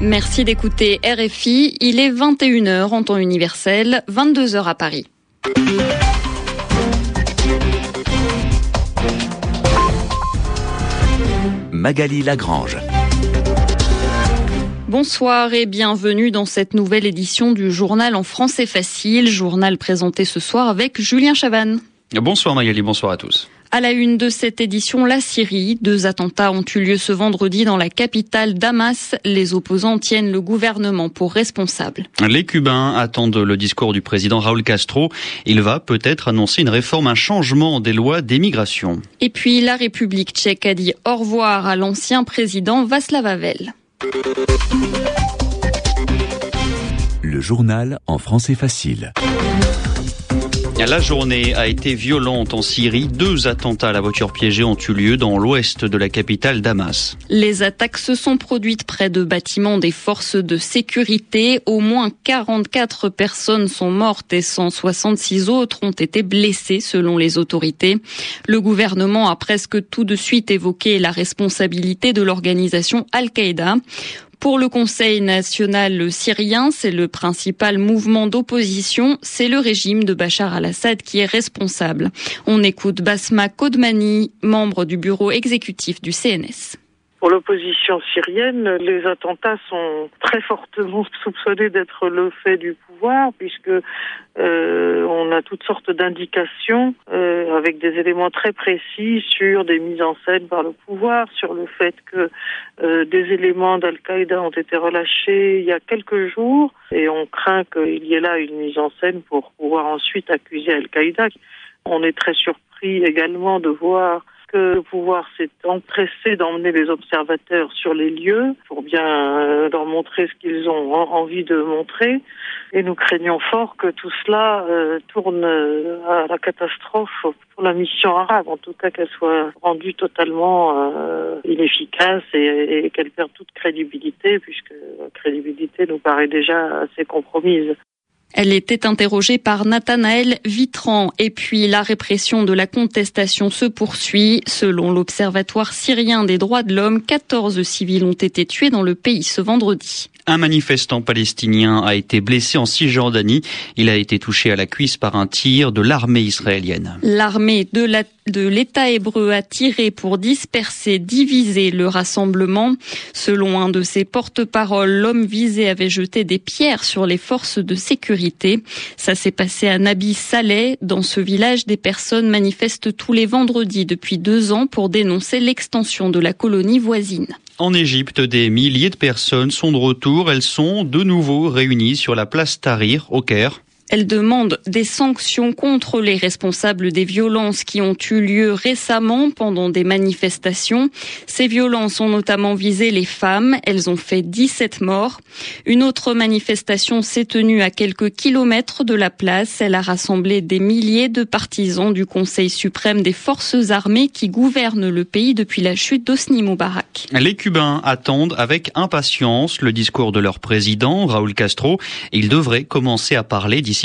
Merci d'écouter RFI. Il est 21h en temps universel, 22h à Paris. Magali Lagrange. Bonsoir et bienvenue dans cette nouvelle édition du journal en français facile, journal présenté ce soir avec Julien Chavannes. Bonsoir Magali, bonsoir à tous. À la une de cette édition, la Syrie. Deux attentats ont eu lieu ce vendredi dans la capitale Damas. Les opposants tiennent le gouvernement pour responsable. Les Cubains attendent le discours du président Raúl Castro. Il va peut-être annoncer une réforme, un changement des lois d'émigration. Et puis, la République tchèque a dit au revoir à l'ancien président Václav Havel. Le journal en français facile. La journée a été violente en Syrie. Deux attentats à la voiture piégée ont eu lieu dans l'ouest de la capitale Damas. Les attaques se sont produites près de bâtiments des forces de sécurité. Au moins 44 personnes sont mortes et 166 autres ont été blessées selon les autorités. Le gouvernement a presque tout de suite évoqué la responsabilité de l'organisation Al-Qaïda. Pour le Conseil national syrien, c'est le principal mouvement d'opposition, c'est le régime de Bachar al-Assad qui est responsable. On écoute Basma Kodmani, membre du bureau exécutif du CNS. Pour l'opposition syrienne, les attentats sont très fortement soupçonnés d'être le fait du pouvoir, puisque euh, on a toutes sortes d'indications euh, avec des éléments très précis sur des mises en scène par le pouvoir, sur le fait que euh, des éléments d'Al-Qaïda ont été relâchés il y a quelques jours, et on craint qu'il y ait là une mise en scène pour pouvoir ensuite accuser Al-Qaïda. On est très surpris également de voir le pouvoir s'est empressé d'emmener les observateurs sur les lieux pour bien euh, leur montrer ce qu'ils ont envie de montrer. Et nous craignons fort que tout cela euh, tourne euh, à la catastrophe pour la mission arabe, en tout cas qu'elle soit rendue totalement inefficace et, et qu'elle perde toute crédibilité, puisque la crédibilité nous paraît déjà assez compromise. Elle était interrogée par Nathanaël Vitran. Et puis la répression de la contestation se poursuit. Selon l'Observatoire syrien des droits de l'homme, 14 civils ont été tués dans le pays ce vendredi. Un manifestant palestinien a été blessé en Cisjordanie. Il a été touché à la cuisse par un tir de l'armée israélienne. L'armée de l'État hébreu a tiré pour disperser, diviser le rassemblement. Selon un de ses porte-paroles, l'homme visé avait jeté des pierres sur les forces de sécurité. Ça s'est passé à Nabi Saleh. Dans ce village, des personnes manifestent tous les vendredis depuis deux ans pour dénoncer l'extension de la colonie voisine. En Égypte, des milliers de personnes sont de retour. Elles sont de nouveau réunies sur la place Tahrir au Caire. Elle demande des sanctions contre les responsables des violences qui ont eu lieu récemment pendant des manifestations. Ces violences ont notamment visé les femmes. Elles ont fait 17 morts. Une autre manifestation s'est tenue à quelques kilomètres de la place. Elle a rassemblé des milliers de partisans du Conseil suprême des forces armées qui gouvernent le pays depuis la chute d'Osni Moubarak. Les Cubains attendent avec impatience le discours de leur président, Raúl Castro. Ils devraient commencer à parler d'ici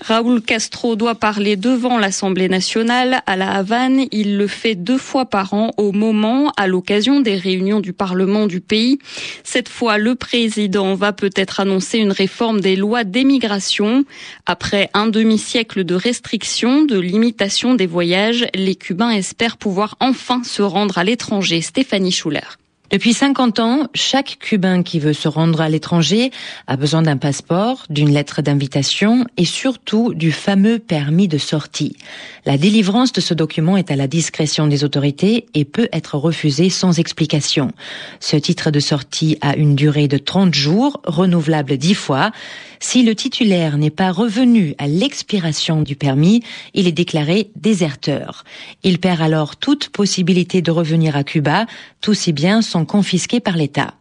Raúl Castro doit parler devant l'Assemblée nationale à La Havane. Il le fait deux fois par an au moment, à l'occasion des réunions du Parlement du pays. Cette fois, le président va peut-être annoncer une réforme des lois d'émigration. Après un demi-siècle de restrictions, de limitation des voyages, les Cubains espèrent pouvoir enfin se rendre à l'étranger. Stéphanie Schuller. Depuis 50 ans, chaque Cubain qui veut se rendre à l'étranger a besoin d'un passeport, d'une lettre d'invitation et surtout du fameux permis de sortie. La délivrance de ce document est à la discrétion des autorités et peut être refusée sans explication. Ce titre de sortie a une durée de 30 jours, renouvelable 10 fois. Si le titulaire n'est pas revenu à l'expiration du permis, il est déclaré déserteur. Il perd alors toute possibilité de revenir à Cuba, tous si biens confisqués par l'État.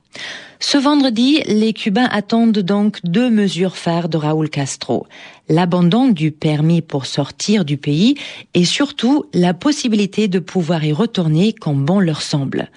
Ce vendredi, les Cubains attendent donc deux mesures phares de Raúl Castro. L'abandon du permis pour sortir du pays et surtout la possibilité de pouvoir y retourner quand bon leur semble.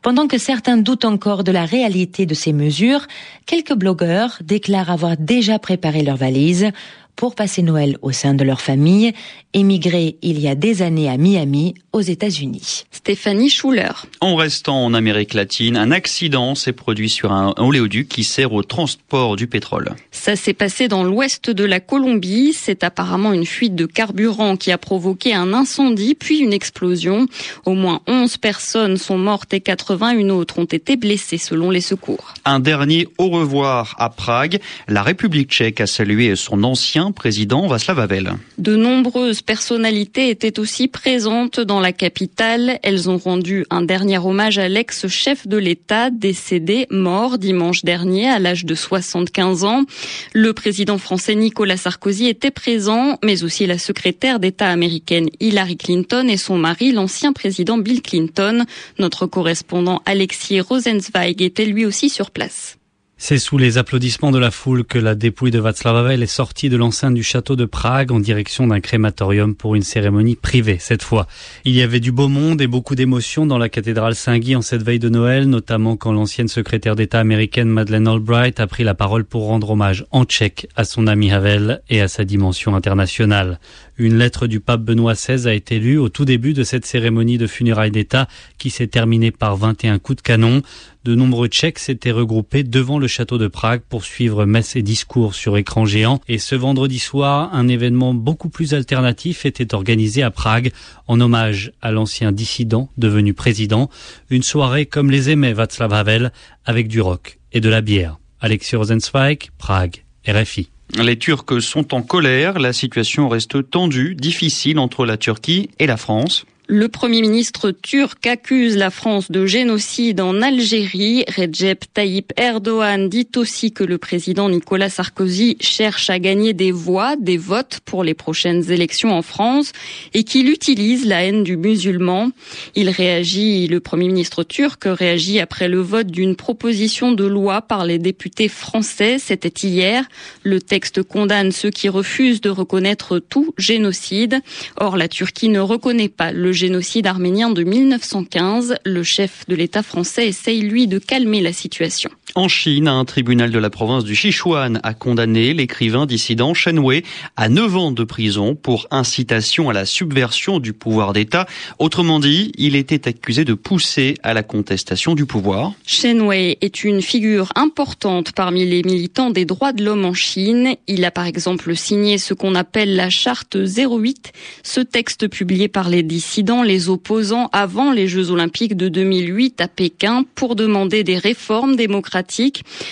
Pendant que certains doutent encore de la réalité de ces mesures, quelques blogueurs déclarent avoir déjà préparé leurs valises. Pour passer Noël au sein de leur famille, émigrés il y a des années à Miami, aux États-Unis. Stéphanie Schuller. En restant en Amérique latine, un accident s'est produit sur un oléoduc qui sert au transport du pétrole. Ça s'est passé dans l'ouest de la Colombie. C'est apparemment une fuite de carburant qui a provoqué un incendie puis une explosion. Au moins 11 personnes sont mortes et 81 autres ont été blessées selon les secours. Un dernier au revoir à Prague. La République tchèque a salué son ancien président Václav Havel. De nombreuses personnalités étaient aussi présentes dans la capitale. Elles ont rendu un dernier hommage à l'ex-chef de l'État décédé, mort dimanche dernier à l'âge de 75 ans. Le président français Nicolas Sarkozy était présent, mais aussi la secrétaire d'État américaine Hillary Clinton et son mari, l'ancien président Bill Clinton. Notre correspondant Alexis Rosenzweig était lui aussi sur place. C'est sous les applaudissements de la foule que la dépouille de Václav Havel est sortie de l'enceinte du château de Prague en direction d'un crématorium pour une cérémonie privée cette fois. Il y avait du beau monde et beaucoup d'émotions dans la cathédrale Saint-Guy en cette veille de Noël, notamment quand l'ancienne secrétaire d'État américaine Madeleine Albright a pris la parole pour rendre hommage en tchèque à son ami Havel et à sa dimension internationale. Une lettre du pape Benoît XVI a été lue au tout début de cette cérémonie de funérailles d'État qui s'est terminée par 21 coups de canon. De nombreux Tchèques s'étaient regroupés devant le château de Prague pour suivre messe et discours sur écran géant. Et ce vendredi soir, un événement beaucoup plus alternatif était organisé à Prague en hommage à l'ancien dissident devenu président. Une soirée comme les aimait Václav Havel avec du rock et de la bière. Alexis Rosenzweig, Prague, RFI. Les Turcs sont en colère, la situation reste tendue, difficile entre la Turquie et la France. Le Premier ministre turc accuse la France de génocide en Algérie. Recep Tayyip Erdogan dit aussi que le président Nicolas Sarkozy cherche à gagner des voix, des votes pour les prochaines élections en France et qu'il utilise la haine du musulman. Il réagit, le Premier ministre turc réagit après le vote d'une proposition de loi par les députés français. C'était hier. Le texte condamne ceux qui refusent de reconnaître tout génocide. Or, la Turquie ne reconnaît pas le génocide arménien de 1915. Le chef de l'État français essaye, lui, de calmer la situation. En Chine, un tribunal de la province du Sichuan a condamné l'écrivain dissident Shen Wei à 9 ans de prison pour incitation à la subversion du pouvoir d'État. Autrement dit, il était accusé de pousser à la contestation du pouvoir. Shen Wei est une figure importante parmi les militants des droits de l'homme en Chine. Il a par exemple signé ce qu'on appelle la charte 08, ce texte publié par les dissidents, les opposants avant les Jeux olympiques de 2008 à Pékin pour demander des réformes démocratiques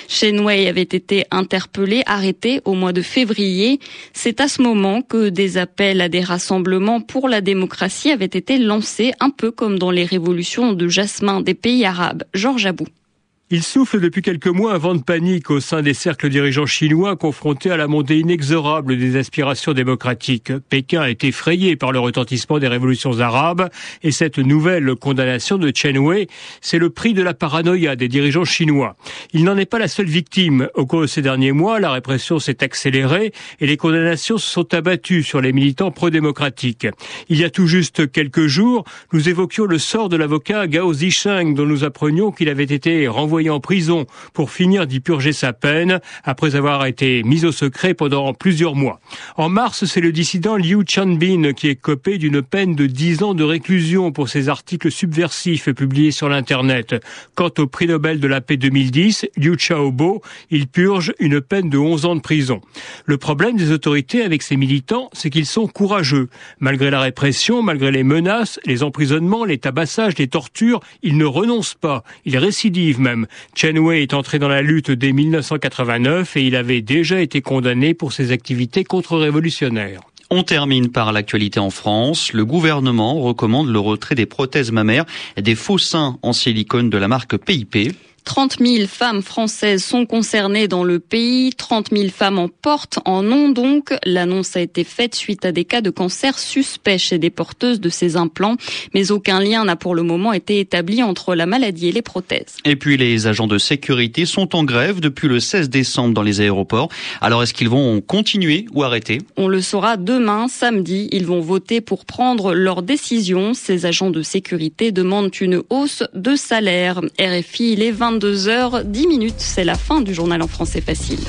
Shen Wei avait été interpellé, arrêté au mois de février. C'est à ce moment que des appels à des rassemblements pour la démocratie avaient été lancés, un peu comme dans les révolutions de jasmin des pays arabes. Georges Abou. Il souffle depuis quelques mois un vent de panique au sein des cercles dirigeants chinois confrontés à la montée inexorable des aspirations démocratiques. Pékin est effrayé par le retentissement des révolutions arabes et cette nouvelle condamnation de Chen Wei, c'est le prix de la paranoïa des dirigeants chinois. Il n'en est pas la seule victime. Au cours de ces derniers mois, la répression s'est accélérée et les condamnations se sont abattues sur les militants pro-démocratiques. Il y a tout juste quelques jours, nous évoquions le sort de l'avocat Gao Zisheng dont nous apprenions qu'il avait été renvoyé en prison pour finir d'y purger sa peine après avoir été mis au secret pendant plusieurs mois. En mars, c'est le dissident Liu Chanbin qui est copé d'une peine de 10 ans de réclusion pour ses articles subversifs publiés sur l'Internet. Quant au prix Nobel de la paix 2010, Liu Xiaobo, il purge une peine de 11 ans de prison. Le problème des autorités avec ces militants, c'est qu'ils sont courageux. Malgré la répression, malgré les menaces, les emprisonnements, les tabassages, les tortures, ils ne renoncent pas. Ils récidivent même. Chen Wei est entré dans la lutte dès 1989 et il avait déjà été condamné pour ses activités contre-révolutionnaires. On termine par l'actualité en France. Le gouvernement recommande le retrait des prothèses mammaires des faux seins en silicone de la marque PIP. 30 000 femmes françaises sont concernées dans le pays. 30 000 femmes en portent, en ont donc. L'annonce a été faite suite à des cas de cancer suspects chez des porteuses de ces implants. Mais aucun lien n'a pour le moment été établi entre la maladie et les prothèses. Et puis les agents de sécurité sont en grève depuis le 16 décembre dans les aéroports. Alors est-ce qu'ils vont continuer ou arrêter? On le saura demain, samedi. Ils vont voter pour prendre leur décision. Ces agents de sécurité demandent une hausse de salaire. RFI, les 20 22h10 minutes. C'est la fin du journal en français facile.